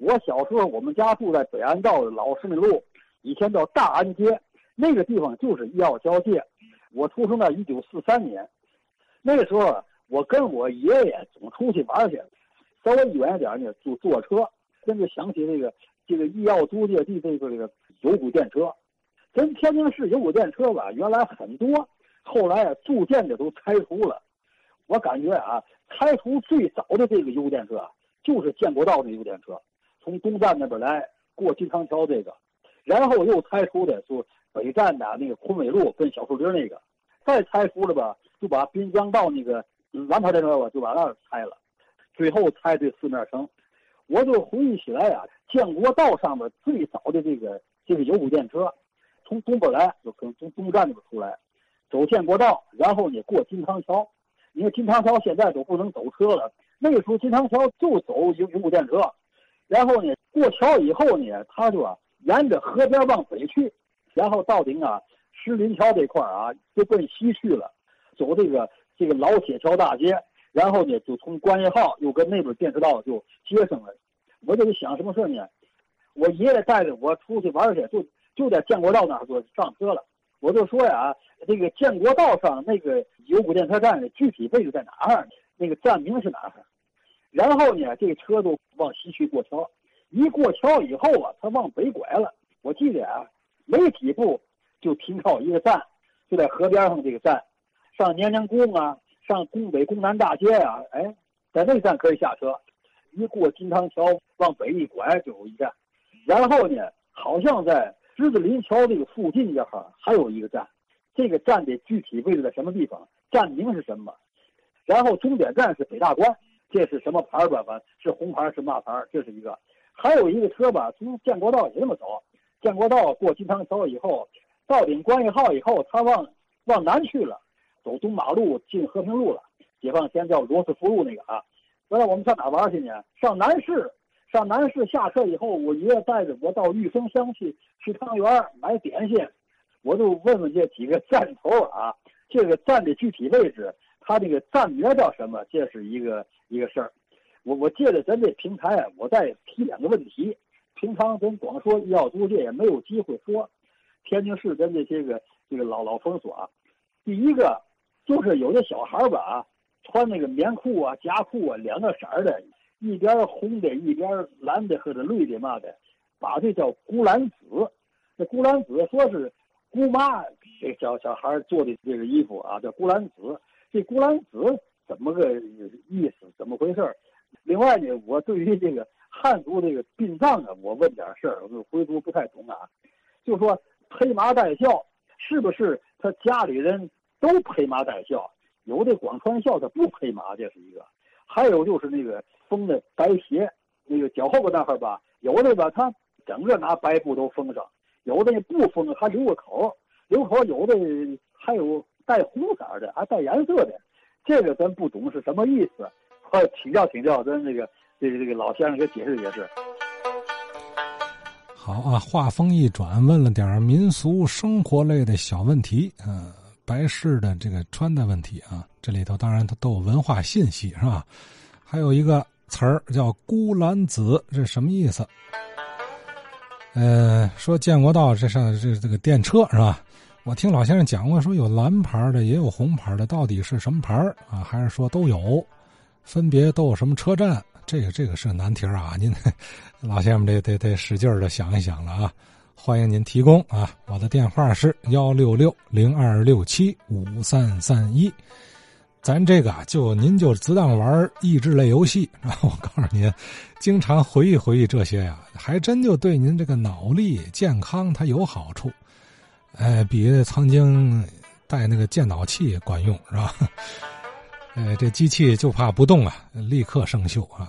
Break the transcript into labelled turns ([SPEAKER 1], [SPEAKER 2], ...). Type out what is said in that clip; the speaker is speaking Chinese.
[SPEAKER 1] 我小时候我们家住在北安道的老十米路，以前叫大安街，那个地方就是医药交界。我出生在一九四三年，那个时候我跟我爷爷总出去玩去，稍微远一点呢就坐车。真就想起这个这个医药租界地这个这个有轨电车，咱天津市有轨电车吧，原来很多，后来啊逐渐的都拆除了。我感觉啊，拆除最早的这个有轨电车就是建国道的有轨电车，从东站那边来过金昌桥这个，然后又拆出的是北站的那个昆伟路跟小树林那个，再拆出了吧，就把滨江道那个蓝牌电车吧就把那拆了，最后拆的四面城。我就回忆起来啊，建国道上面最早的这个这个有轨电车，从东边来就从从东站那边出来，走建国道，然后呢过金汤桥。你看金汤桥现在都不能走车了，那个时候金汤桥就走有有轨电车，然后呢过桥以后呢，他就啊沿着河边往北去，然后到顶啊石林桥这块啊就奔西去了，走这个这个老铁桥大街。然后呢，就从关业号又跟那边电车道就接上了。我就是想什么事呢？我爷爷带着我出去玩去，就就在建国道那儿就上车了。我就说呀，这个建国道上那个有轨电车站的具体位置在哪儿？那个站名是哪儿？然后呢，这个车都往西去过桥，一过桥以后啊，他往北拐了。我记得啊，没几步就停靠一个站，就在河边上这个站，上年年宫啊。上宫北宫南大街啊，哎，在那站可以下车，一过金汤桥往北一拐就有一站，然后呢，好像在狮子林桥这个附近这哈还有一个站，这个站的具体位置在什么地方？站名是什么？然后终点站是北大关，这是什么牌儿吧？反是红牌是嘛牌儿？这是一个，还有一个车吧，从建国道也这么走，建国道过金汤桥以后，到顶关一号以后，他往往南去了。走东马路进和平路了，解放前叫罗斯福路那个啊。原来我们上哪玩去呢？上南市，上南市下车以后，我爷爷带着我到玉生乡去吃汤圆买点心。我就问问这几个站头啊，这个站的具体位置，他这个站名叫什么？这是一个一个事儿。我我借着咱这平台啊，我再提两个问题。平常咱光说要租界也没有机会说，天津市跟这些个这个老老封锁啊。第一个。就是有的小孩儿吧，穿那个棉裤啊、夹裤啊，两个色儿的，一边红的，一边蓝的或者绿的嘛的，把这叫孤兰紫。这孤兰紫说是姑妈给小小孩做的这个衣服啊，叫孤兰紫。这古兰子怎么个意思？怎么回事？另外呢，我对于这个汉族这个殡葬啊，我问点事儿，我回族不太懂啊。就说披麻戴孝，是不是他家里人？都披麻戴孝，有的光穿孝，他不披麻，这是一个。还有就是那个封的白鞋，那个脚后跟那块吧，有的吧，他整个拿白布都封上；有的不封，还留个口，留口有的还有带红色的，还带颜色的。这个咱不懂是什么意思，快请教请教咱这个这个这个老先生给解释解释。
[SPEAKER 2] 好啊，话锋一转，问了点民俗生活类的小问题，嗯。白事的这个穿戴问题啊，这里头当然它都有文化信息是吧？还有一个词儿叫“孤兰紫”，这什么意思？呃，说建国道这上这这个电车是吧？我听老先生讲过，说有蓝牌的，也有红牌的，到底是什么牌啊？还是说都有？分别都有什么车站？这个这个是难题啊！您老先生得得得使劲的想一想了啊！欢迎您提供啊！我的电话是幺六六零二六七五三三一。咱这个就您就只当玩益智类游戏，然后我告诉您，经常回忆回忆这些呀，还真就对您这个脑力健康它有好处。哎，比曾经带那个健脑器管用是吧？哎，这机器就怕不动啊，立刻生锈啊！